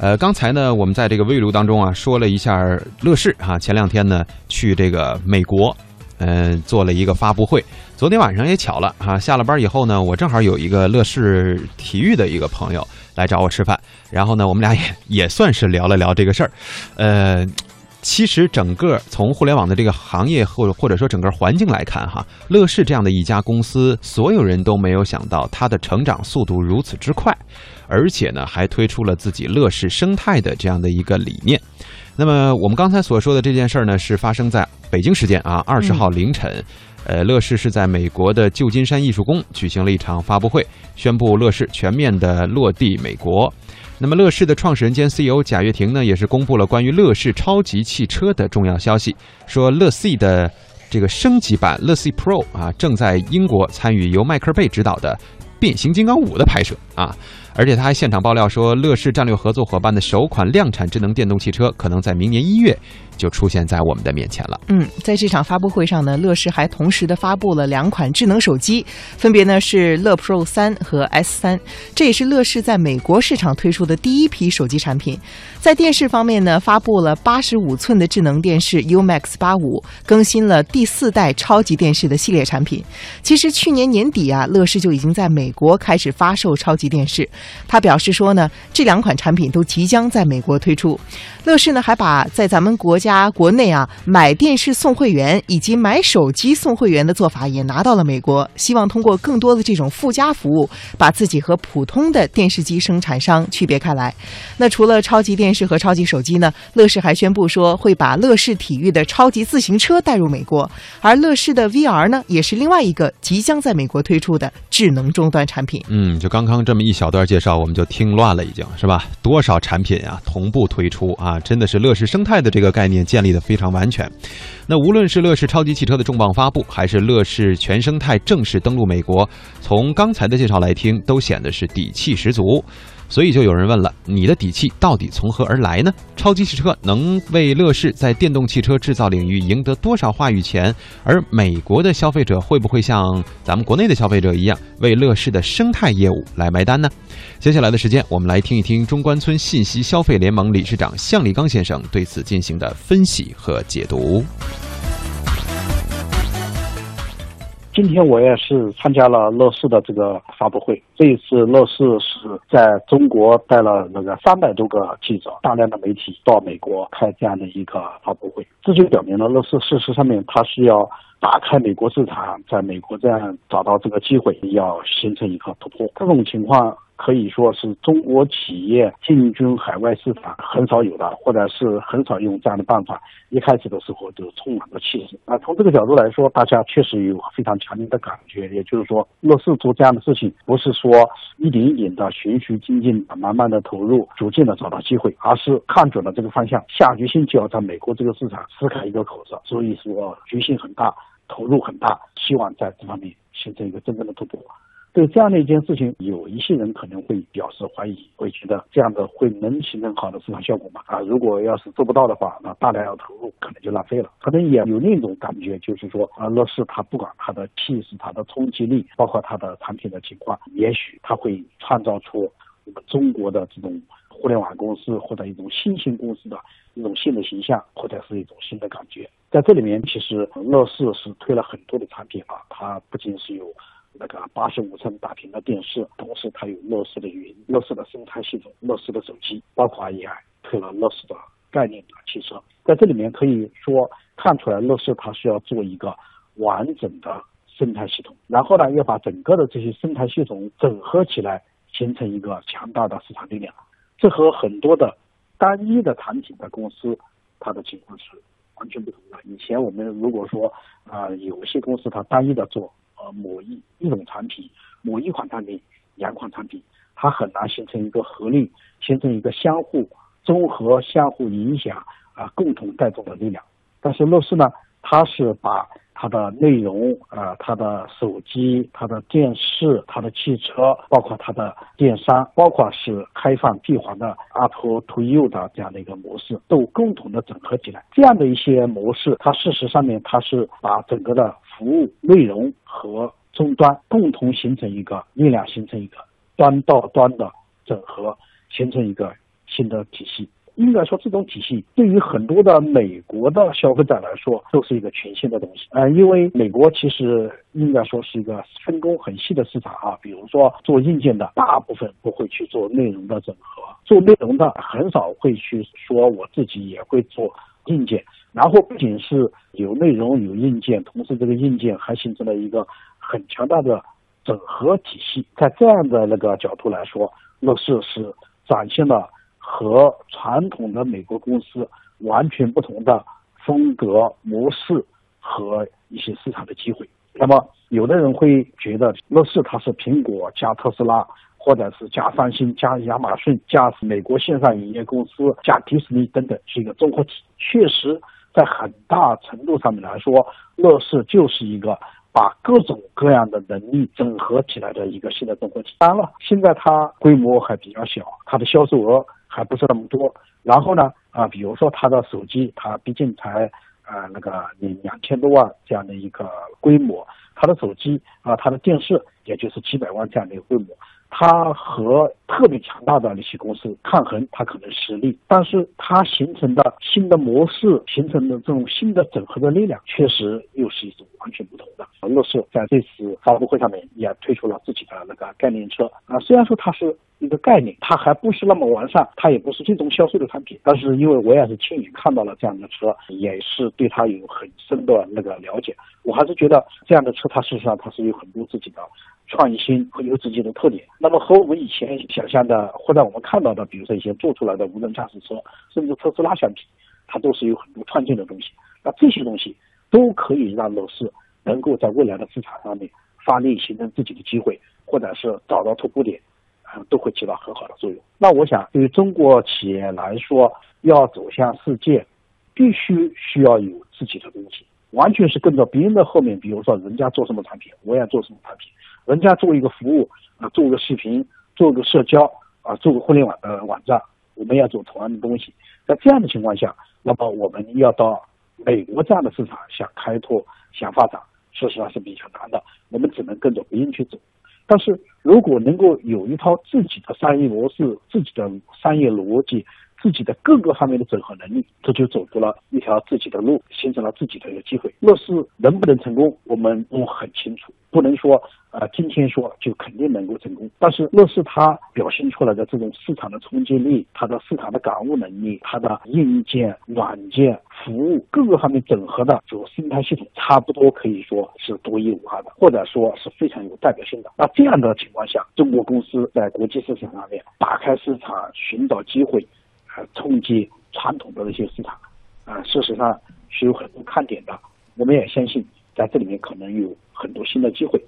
呃，刚才呢，我们在这个微录当中啊，说了一下乐视哈，前两天呢去这个美国，嗯，做了一个发布会。昨天晚上也巧了哈，下了班以后呢，我正好有一个乐视体育的一个朋友来找我吃饭，然后呢，我们俩也也算是聊了聊这个事儿。呃，其实整个从互联网的这个行业或或者说整个环境来看哈，乐视这样的一家公司，所有人都没有想到它的成长速度如此之快。而且呢，还推出了自己乐视生态的这样的一个理念。那么我们刚才所说的这件事儿呢，是发生在北京时间啊二十号凌晨。呃，乐视是在美国的旧金山艺术宫举行了一场发布会，宣布乐视全面的落地美国。那么乐视的创始人兼 CEO 贾跃亭呢，也是公布了关于乐视超级汽车的重要消息，说乐 C 的这个升级版乐 C Pro 啊，正在英国参与由迈克尔贝执导的《变形金刚五》的拍摄。啊。而且他还现场爆料说，乐视战略合作伙伴的首款量产智能电动汽车可能在明年一月就出现在我们的面前了。嗯，在这场发布会上呢，乐视还同时的发布了两款智能手机，分别呢是乐 Pro 三和 S 三，这也是乐视在美国市场推出的第一批手机产品。在电视方面呢，发布了八十五寸的智能电视 UMAX 八五，更新了第四代超级电视的系列产品。其实去年年底啊，乐视就已经在美国开始发售超级电视。他表示说呢，这两款产品都即将在美国推出。乐视呢还把在咱们国家国内啊买电视送会员以及买手机送会员的做法也拿到了美国，希望通过更多的这种附加服务，把自己和普通的电视机生产商区别开来。那除了超级电视和超级手机呢，乐视还宣布说会把乐视体育的超级自行车带入美国，而乐视的 VR 呢也是另外一个即将在美国推出的智能终端产品。嗯，就刚刚这一小段介绍，我们就听乱了，已经是吧？多少产品啊，同步推出啊，真的是乐视生态的这个概念建立的非常完全。那无论是乐视超级汽车的重磅发布，还是乐视全生态正式登陆美国，从刚才的介绍来听，都显得是底气十足。所以就有人问了：你的底气到底从何而来呢？超级汽车能为乐视在电动汽车制造领域赢得多少话语权？而美国的消费者会不会像咱们国内的消费者一样，为乐视的生态业务来买单呢？接下来的时间，我们来听一听中关村信息消费联盟理事长向立刚先生对此进行的分析和解读。今天我也是参加了乐视的这个发布会。这一次乐视是在中国带了那个三百多个记者、大量的媒体到美国开这样的一个发布会，这就表明了乐视事实上面它是要打开美国市场，在美国这样找到这个机会，要形成一个突破。这种情况。可以说是中国企业进军海外市场很少有的，或者是很少用这样的办法。一开始的时候就充满了气势。啊，从这个角度来说，大家确实有非常强烈的感觉。也就是说，乐视做这样的事情，不是说一点一点的循序渐进，慢慢的投入，逐渐的找到机会，而是看准了这个方向，下决心就要在美国这个市场撕开一个口子。所以说，决心很大，投入很大，希望在这方面形成一个真正的突破。对这样的一件事情，有一些人可能会表示怀疑，会觉得这样的会能形成好的市场效果吗？啊，如果要是做不到的话，那大量要投入可能就浪费了。可能也有另一种感觉，就是说，啊，乐视它不管它的气势、它的冲击力，包括它的产品的情况，也许它会创造出我们中国的这种互联网公司或者一种新型公司的一种新的形象，或者是一种新的感觉。在这里面，其实乐视是推了很多的产品啊，它不仅是有。那个八十五寸大屏的电视，同时它有乐视的云、乐视的生态系统、乐视的手机，包括也推了乐视的概念的汽车。在这里面可以说看出来，乐视它需要做一个完整的生态系统，然后呢，要把整个的这些生态系统整合起来，形成一个强大的市场力量。这和很多的单一的产品的公司，它的情况是完全不同了。以前我们如果说啊，有些公司它单一的做。呃，某一一种产品，某一款产品，两款产品，它很难形成一个合力，形成一个相互综合、相互影响啊，共同带动的力量。但是乐视呢，它是把。它的内容，呃，它的手机、它的电视、它的汽车，包括它的电商，包括是开放闭环的 Up to You 的这样的一个模式，都共同的整合起来。这样的一些模式，它事实上面它是把整个的服务内容和终端共同形成一个力量，形成一个端到端的整合，形成一个新的体系。应该说，这种体系对于很多的美国的消费者来说，都是一个全新的东西。呃，因为美国其实应该说是一个分工很细的市场啊。比如说做硬件的，大部分不会去做内容的整合；做内容的，很少会去说我自己也会做硬件。然后不仅是有内容有硬件，同时这个硬件还形成了一个很强大的整合体系。在这样的那个角度来说，乐视是展现了。和传统的美国公司完全不同的风格模式和一些市场的机会。那么，有的人会觉得乐视它是苹果加特斯拉，或者是加三星加亚马逊加美国线上影业公司加迪士尼等等是一个综合体。确实，在很大程度上面来说，乐视就是一个。把各种各样的能力整合起来的一个新的综合体。当然了，现在它规模还比较小，它的销售额还不是那么多。然后呢，啊，比如说他的手机，它毕竟才啊那个两两千多万这样的一个规模，他的手机啊，他的电视也就是几百万这样的一个规模。它和特别强大的那些公司抗衡，它可能实力，但是它形成的新的模式，形成的这种新的整合的力量，确实又是一种完全不同的。乐视在这次发布会上面也推出了自己的那个概念车啊，虽然说它是一个概念，它还不是那么完善，它也不是最终销售的产品，但是因为我也是亲眼看到了这样的车，也是对它有很深的那个了解，我还是觉得这样的车它事实上它是有很多自己的。创新和有自己的特点，那么和我们以前想象的，或者我们看到的，比如说一些做出来的无人驾驶车，甚至特斯拉相比，它都是有很多创新的东西。那这些东西都可以让乐视能够在未来的市场上面发力，形成自己的机会，或者是找到突破点，啊，都会起到很好的作用。那我想，对于中国企业来说，要走向世界，必须需要有自己的东西，完全是跟着别人的后面。比如说，人家做什么产品，我也做什么产品。人家做一个服务啊，做个视频，做个社交啊，做个互联网的网站，我们要做同样的东西。在这样的情况下，那么我们要到美国这样的市场想开拓、想发展，说实话是比较难的。我们只能跟着别人去走。但是如果能够有一套自己的商业模式、自己的商业逻辑。自己的各个方面的整合能力，这就走出了一条自己的路，形成了自己的一个机会。乐视能不能成功，我们都很清楚，不能说呃今天说就肯定能够成功。但是乐视它表现出来的这种市场的冲击力，它的市场的感悟能力，它的硬件、软件、服务各个方面整合的这个生态系统，差不多可以说是独一无二的，或者说是非常有代表性的。那这样的情况下，中国公司在国际市场上面打开市场，寻找机会。冲击传统的那些市场，啊，事实上是有很多看点的。我们也相信，在这里面可能有很多新的机会。